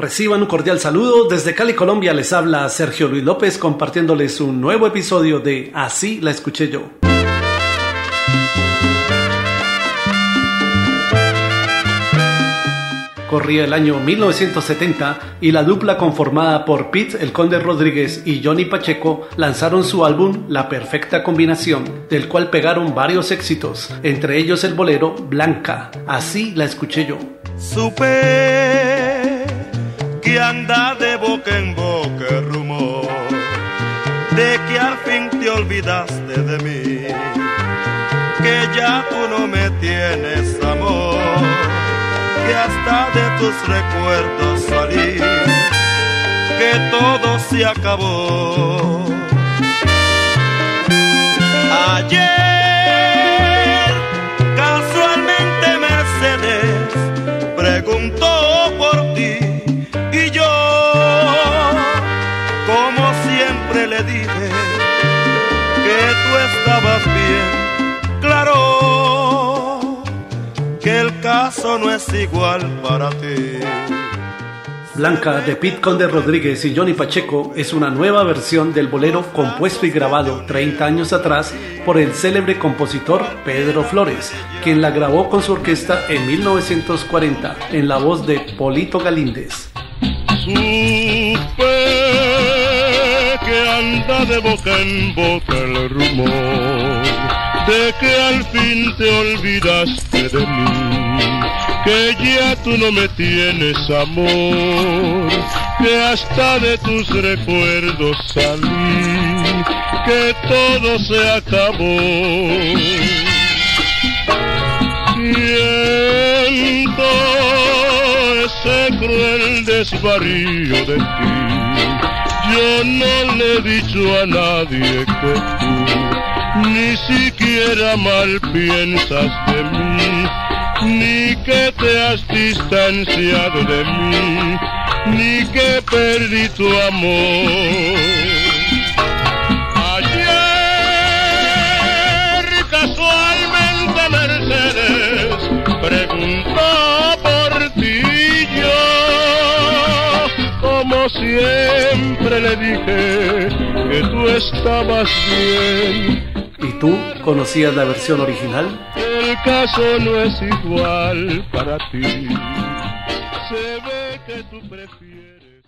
Reciban un cordial saludo. Desde Cali, Colombia, les habla Sergio Luis López compartiéndoles un nuevo episodio de Así la escuché yo. Corría el año 1970 y la dupla conformada por Pete el Conde Rodríguez y Johnny Pacheco lanzaron su álbum La Perfecta Combinación, del cual pegaron varios éxitos, entre ellos el bolero Blanca. Así la escuché yo. Supe que anda de boca en boca el rumor de que al fin te olvidaste de mí, que ya tú no me tienes amor que hasta de tus recuerdos salí, que todo se acabó. No es igual para ti. Blanca de Pete Conde Rodríguez y Johnny Pacheco es una nueva versión del bolero compuesto y grabado 30 años atrás por el célebre compositor Pedro Flores, quien la grabó con su orquesta en 1940 en la voz de Polito Galíndez. De boca en boca el rumor de que al fin te olvidaste de mí, que ya tú no me tienes amor, que hasta de tus recuerdos salí, que todo se acabó. Siento ese cruel desvarío de ti, yo no le he dicho a nadie que tú ni siquiera mal piensas de mí, ni que te has distanciado de mí, ni que perdí tu amor. Siempre le dije que tú estabas bien ¿Y tú conocías la versión original? el caso no es igual para ti. Se ve que tú prefieres.